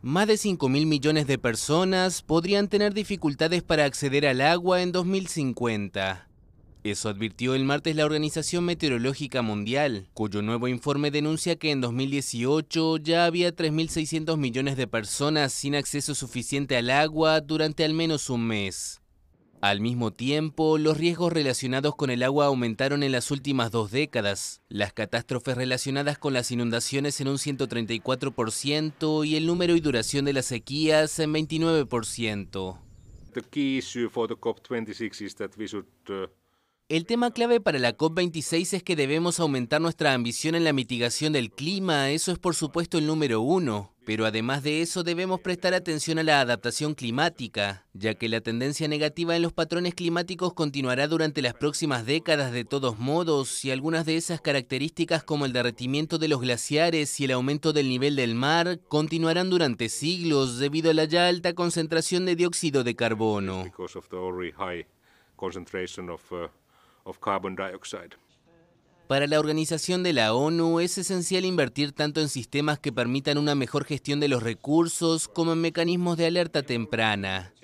Más de 5.000 millones de personas podrían tener dificultades para acceder al agua en 2050. Eso advirtió el martes la Organización Meteorológica Mundial, cuyo nuevo informe denuncia que en 2018 ya había 3.600 millones de personas sin acceso suficiente al agua durante al menos un mes. Al mismo tiempo, los riesgos relacionados con el agua aumentaron en las últimas dos décadas, las catástrofes relacionadas con las inundaciones en un 134% y el número y duración de las sequías en 29%. The key issue for the COP26 is that we should uh, el tema clave para la COP26 es que debemos aumentar nuestra ambición en la mitigación del clima, eso es por supuesto el número uno, pero además de eso debemos prestar atención a la adaptación climática, ya que la tendencia negativa en los patrones climáticos continuará durante las próximas décadas de todos modos y algunas de esas características como el derretimiento de los glaciares y el aumento del nivel del mar continuarán durante siglos debido a la ya alta concentración de dióxido de carbono. Para la organización de la ONU es esencial invertir tanto en sistemas que permitan una mejor gestión de los recursos como en mecanismos de alerta temprana.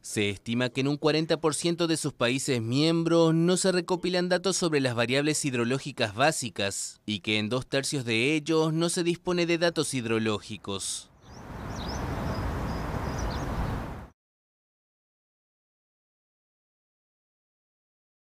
Se estima que en un 40% de sus países miembros no se recopilan datos sobre las variables hidrológicas básicas y que en dos tercios de ellos no se dispone de datos hidrológicos.